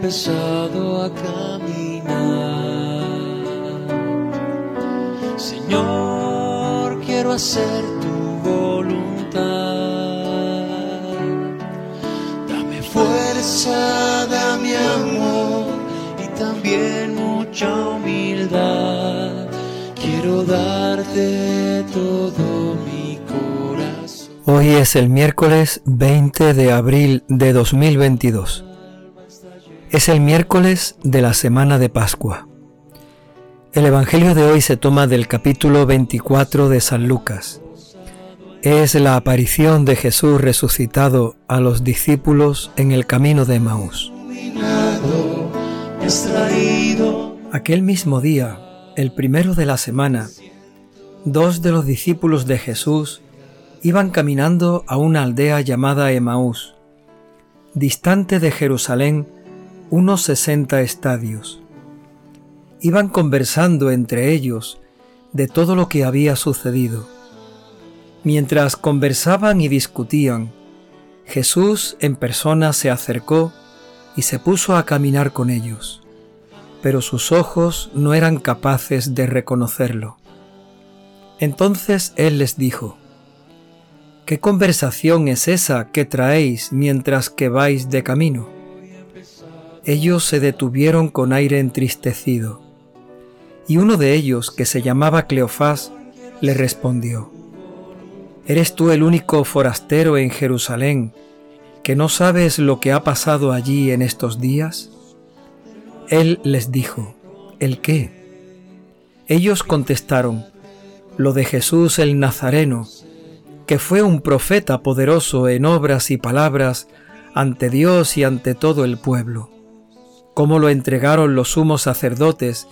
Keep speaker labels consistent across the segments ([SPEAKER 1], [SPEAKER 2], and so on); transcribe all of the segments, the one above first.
[SPEAKER 1] empezado a caminar. Señor, quiero hacer tu voluntad. Dame fuerza, dame amor y también mucha humildad. Quiero darte todo mi corazón.
[SPEAKER 2] Hoy es el miércoles 20 de abril de 2022. Es el miércoles de la semana de Pascua. El Evangelio de hoy se toma del capítulo 24 de San Lucas. Es la aparición de Jesús resucitado a los discípulos en el camino de Maús. Aquel mismo día, el primero de la semana, dos de los discípulos de Jesús iban caminando a una aldea llamada Emaús, distante de Jerusalén unos sesenta estadios. Iban conversando entre ellos de todo lo que había sucedido. Mientras conversaban y discutían, Jesús en persona se acercó y se puso a caminar con ellos, pero sus ojos no eran capaces de reconocerlo. Entonces Él les dijo, ¿Qué conversación es esa que traéis mientras que vais de camino? Ellos se detuvieron con aire entristecido, y uno de ellos, que se llamaba Cleofás, le respondió, ¿Eres tú el único forastero en Jerusalén que no sabes lo que ha pasado allí en estos días? Él les dijo, ¿el qué? Ellos contestaron, lo de Jesús el Nazareno, que fue un profeta poderoso en obras y palabras ante Dios y ante todo el pueblo, cómo lo entregaron los sumos sacerdotes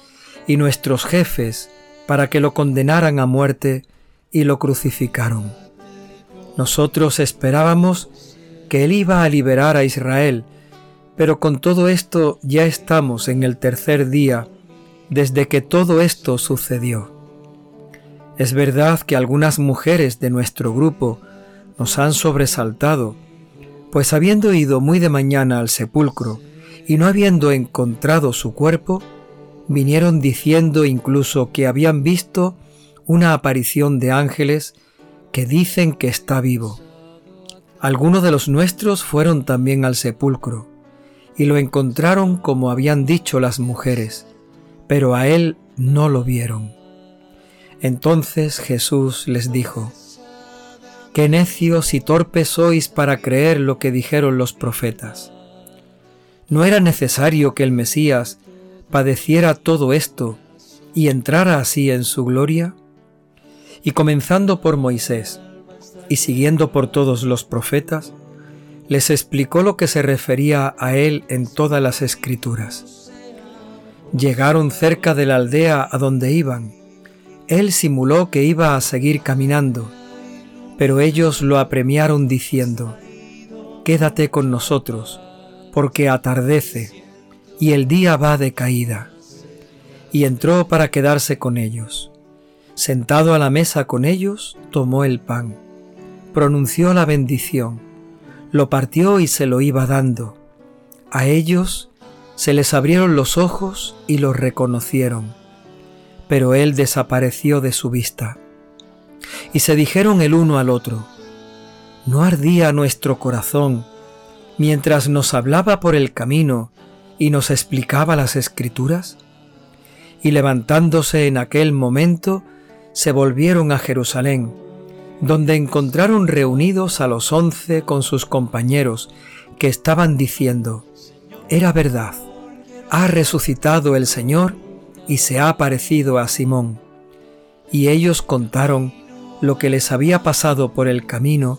[SPEAKER 2] y nuestros jefes para que lo condenaran a muerte y lo crucificaron. Nosotros esperábamos que él iba a liberar a Israel, pero con todo esto ya estamos en el tercer día desde que todo esto sucedió. Es verdad que algunas mujeres de nuestro grupo nos han sobresaltado, pues habiendo ido muy de mañana al sepulcro y no habiendo encontrado su cuerpo, vinieron diciendo incluso que habían visto una aparición de ángeles que dicen que está vivo. Algunos de los nuestros fueron también al sepulcro y lo encontraron como habían dicho las mujeres, pero a él no lo vieron. Entonces Jesús les dijo, Qué necios y torpes sois para creer lo que dijeron los profetas. ¿No era necesario que el Mesías padeciera todo esto y entrara así en su gloria? Y comenzando por Moisés y siguiendo por todos los profetas, les explicó lo que se refería a él en todas las escrituras. Llegaron cerca de la aldea a donde iban, él simuló que iba a seguir caminando, pero ellos lo apremiaron diciendo, Quédate con nosotros, porque atardece, y el día va de caída. Y entró para quedarse con ellos. Sentado a la mesa con ellos, tomó el pan, pronunció la bendición, lo partió y se lo iba dando. A ellos se les abrieron los ojos y lo reconocieron pero él desapareció de su vista. Y se dijeron el uno al otro, ¿no ardía nuestro corazón mientras nos hablaba por el camino y nos explicaba las escrituras? Y levantándose en aquel momento, se volvieron a Jerusalén, donde encontraron reunidos a los once con sus compañeros, que estaban diciendo, Era verdad, ha resucitado el Señor y se ha aparecido a Simón. Y ellos contaron lo que les había pasado por el camino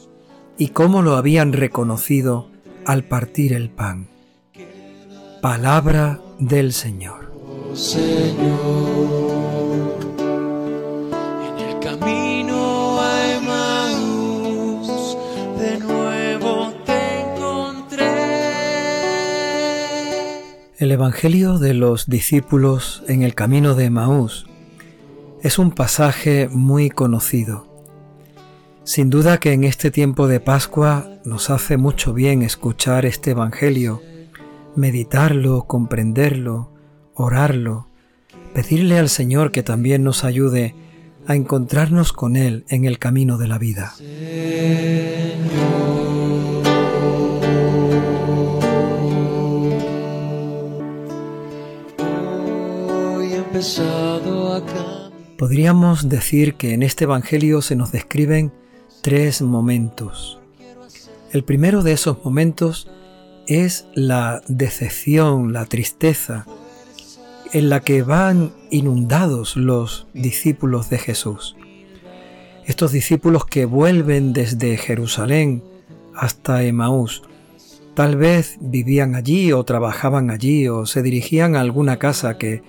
[SPEAKER 2] y cómo lo habían reconocido al partir el pan. Palabra del Señor. El Evangelio de los discípulos en el camino de Maús es un pasaje muy conocido. Sin duda que en este tiempo de Pascua nos hace mucho bien escuchar este Evangelio, meditarlo, comprenderlo, orarlo, pedirle al Señor que también nos ayude a encontrarnos con Él en el camino de la vida. Podríamos decir que en este Evangelio se nos describen tres momentos. El primero de esos momentos es la decepción, la tristeza, en la que van inundados los discípulos de Jesús. Estos discípulos que vuelven desde Jerusalén hasta Emaús, tal vez vivían allí o trabajaban allí o se dirigían a alguna casa que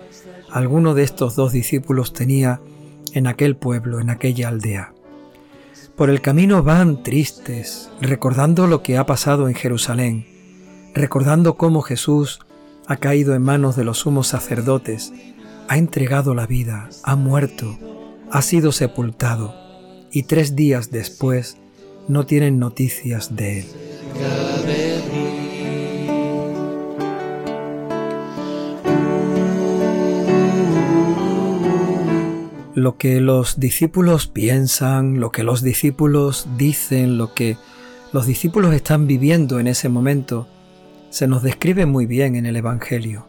[SPEAKER 2] alguno de estos dos discípulos tenía en aquel pueblo, en aquella aldea. Por el camino van tristes, recordando lo que ha pasado en Jerusalén, recordando cómo Jesús ha caído en manos de los sumos sacerdotes, ha entregado la vida, ha muerto, ha sido sepultado y tres días después no tienen noticias de él. Lo que los discípulos piensan, lo que los discípulos dicen, lo que los discípulos están viviendo en ese momento, se nos describe muy bien en el Evangelio.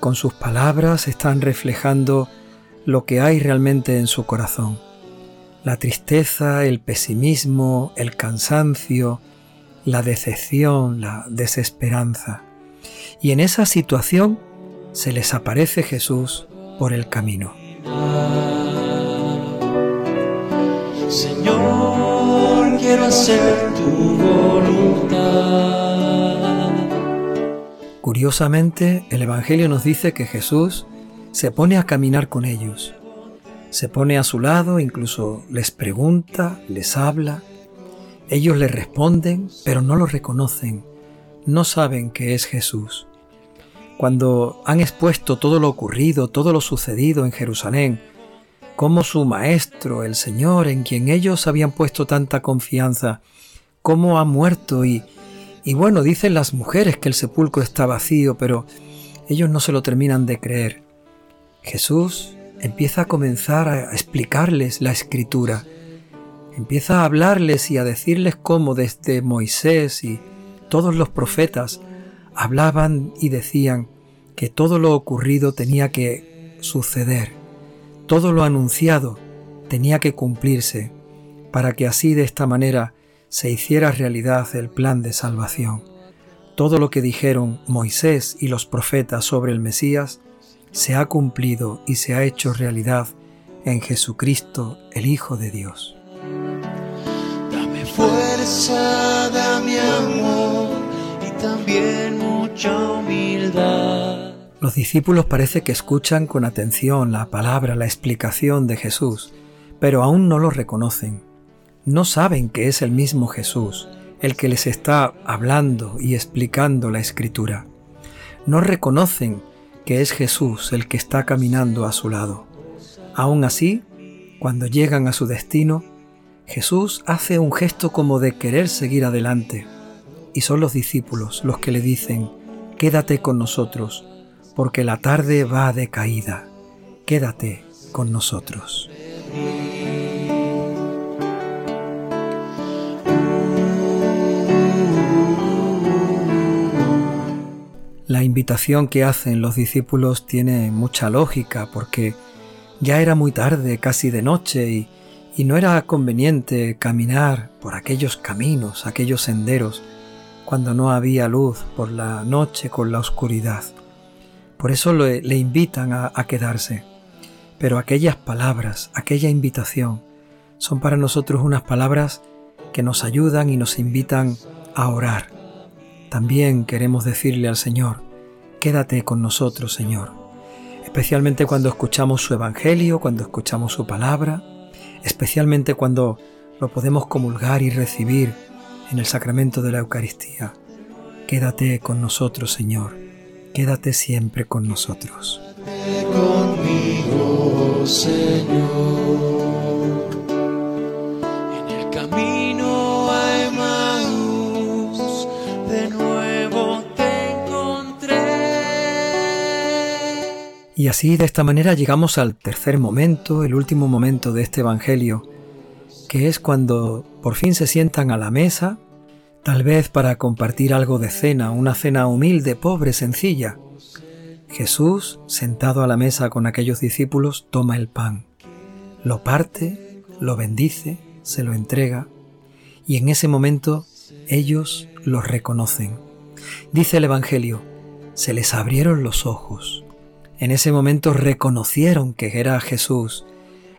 [SPEAKER 2] Con sus palabras están reflejando lo que hay realmente en su corazón. La tristeza, el pesimismo, el cansancio, la decepción, la desesperanza. Y en esa situación se les aparece Jesús por el camino.
[SPEAKER 1] Tu voluntad.
[SPEAKER 2] Curiosamente, el Evangelio nos dice que Jesús se pone a caminar con ellos, se pone a su lado, incluso les pregunta, les habla, ellos le responden, pero no lo reconocen, no saben que es Jesús. Cuando han expuesto todo lo ocurrido, todo lo sucedido en Jerusalén, cómo su Maestro, el Señor, en quien ellos habían puesto tanta confianza, cómo ha muerto y y bueno, dicen las mujeres que el sepulcro está vacío, pero ellos no se lo terminan de creer. Jesús empieza a comenzar a explicarles la escritura, empieza a hablarles y a decirles cómo desde Moisés y todos los profetas hablaban y decían que todo lo ocurrido tenía que suceder, todo lo anunciado tenía que cumplirse, para que así de esta manera se hiciera realidad el plan de salvación. Todo lo que dijeron Moisés y los profetas sobre el Mesías se ha cumplido y se ha hecho realidad en Jesucristo, el Hijo de Dios.
[SPEAKER 1] Dame fuerza, dame amor y también mucha humildad.
[SPEAKER 2] Los discípulos parece que escuchan con atención la palabra, la explicación de Jesús, pero aún no lo reconocen no saben que es el mismo Jesús el que les está hablando y explicando la escritura. No reconocen que es Jesús el que está caminando a su lado. Aún así, cuando llegan a su destino, Jesús hace un gesto como de querer seguir adelante, y son los discípulos los que le dicen, quédate con nosotros, porque la tarde va de caída, quédate con nosotros. La invitación que hacen los discípulos tiene mucha lógica porque ya era muy tarde, casi de noche, y, y no era conveniente caminar por aquellos caminos, aquellos senderos, cuando no había luz por la noche con la oscuridad. Por eso le, invitan a quedarse. Pero aquellas palabras, aquella invitación, son para nosotros unas palabras que nos ayudan y nos invitan a orar también queremos decirle al Señor, quédate con nosotros, Señor, especialmente cuando escuchamos su Evangelio, cuando escuchamos su palabra, especialmente cuando lo podemos comulgar y recibir en el sacramento de la Eucaristía. Quédate con nosotros, Señor, quédate siempre con nosotros.
[SPEAKER 1] Quédate conmigo, Señor. En el camino a Emmaus, de nuevo te encontré.
[SPEAKER 2] Y así, de esta manera, llegamos al tercer momento, el último momento de este Evangelio, que es cuando por fin se sientan a la mesa tal vez para compartir algo de cena, una cena humilde, pobre, sencilla. Jesús, sentado a la mesa con aquellos discípulos, toma el pan, lo parte, lo bendice, se lo entrega, y en ese momento ellos lo reconocen. Dice el Evangelio, se les abrieron los ojos en ese momento reconocieron que era Jesús,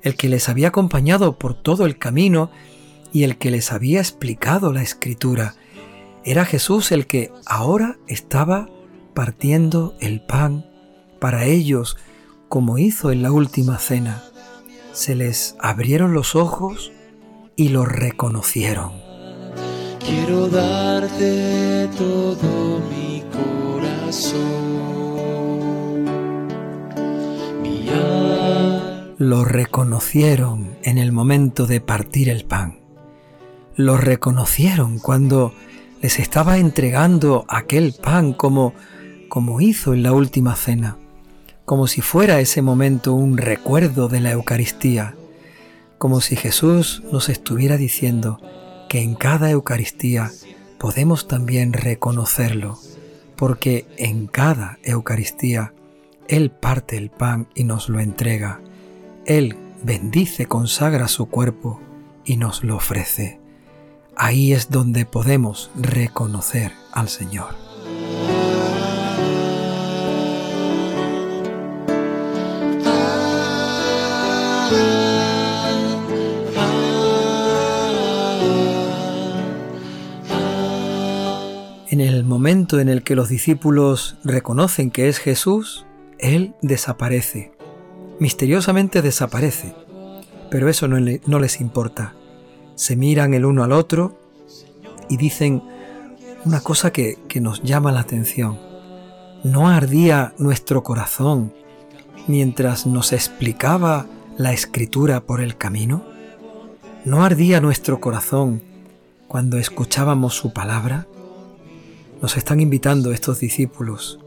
[SPEAKER 2] el que les había acompañado por todo el camino y el que les había explicado la escritura. Era Jesús el que ahora estaba partiendo el pan para ellos, como hizo en la última cena. Se les abrieron los ojos y lo reconocieron.
[SPEAKER 1] Quiero darte todo mi corazón.
[SPEAKER 2] lo reconocieron en el momento de partir el pan. Lo reconocieron cuando les estaba entregando aquel pan como como hizo en la última cena, como si fuera ese momento un recuerdo de la Eucaristía, como si Jesús nos estuviera diciendo que en cada Eucaristía podemos también reconocerlo, porque en cada Eucaristía Él parte el pan y nos lo entrega. Él bendice, consagra su cuerpo y nos lo ofrece. Ahí es donde podemos reconocer al Señor. En el momento en el que los discípulos reconocen que es Jesús, Él desaparece misteriosamente desaparece. Pero eso no, les importa. Se miran el uno al otro y dicen una cosa que, que nos llama la atención. ¿No ardía nuestro corazón mientras nos explicaba la escritura por el camino? ¿No ardía nuestro corazón cuando escuchábamos su palabra? Nos están invitando estos discípulos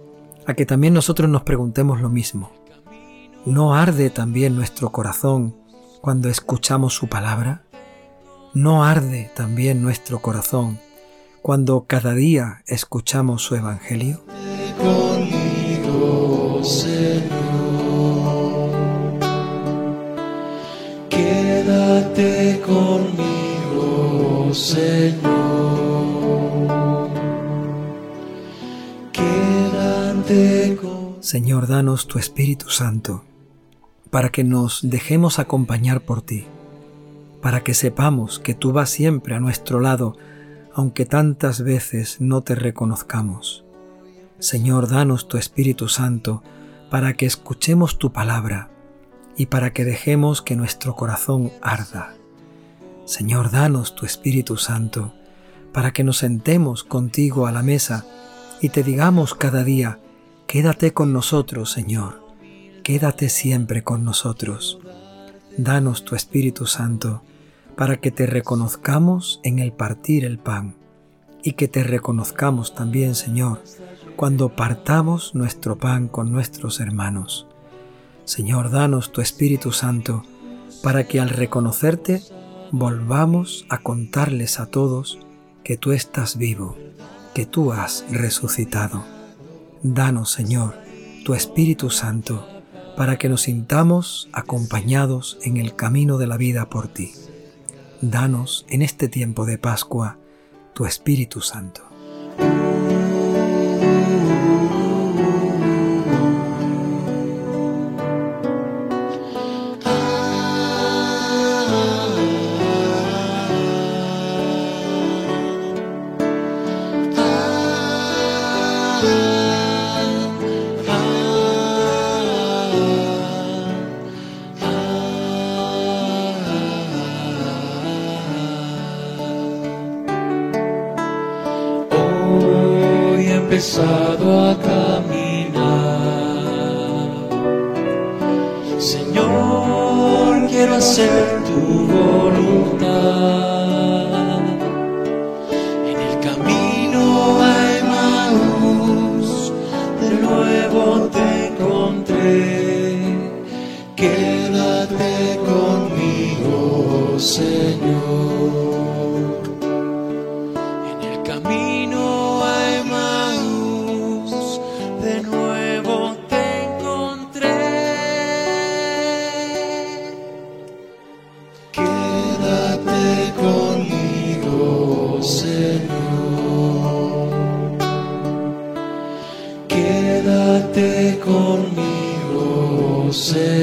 [SPEAKER 2] a que también nosotros nos preguntemos lo mismo. ¿No arde también nuestro corazón cuando escuchamos su palabra? ¿No arde también nuestro corazón cuando cada día escuchamos su evangelio?
[SPEAKER 1] Conmigo, Señor. Quédate conmigo, Señor. Quédate conmigo.
[SPEAKER 2] Señor, danos tu Espíritu Santo para que nos dejemos acompañar por ti, para que sepamos que tú vas siempre a nuestro lado, aunque tantas veces no te reconozcamos. Señor, danos tu Espíritu Santo para que escuchemos tu palabra y para que dejemos que nuestro corazón arda. Señor, danos tu Espíritu Santo para que nos sentemos contigo a la mesa y te digamos cada día, quédate con nosotros, Señor quédate siempre con nosotros. Danos tu Espíritu Santo para que te reconozcamos en el partir el pan y que te reconozcamos también, Señor, cuando partamos nuestro pan con nuestros hermanos. Señor, danos tu Espíritu Santo para que al reconocerte volvamos a contarles a todos que tú estás vivo, que tú has resucitado. Danos, Señor, tu Espíritu Santo para que nos sintamos acompañados en el camino de la vida por ti. Danos en este tiempo de Pascua tu Espíritu Santo.
[SPEAKER 1] Conmigo,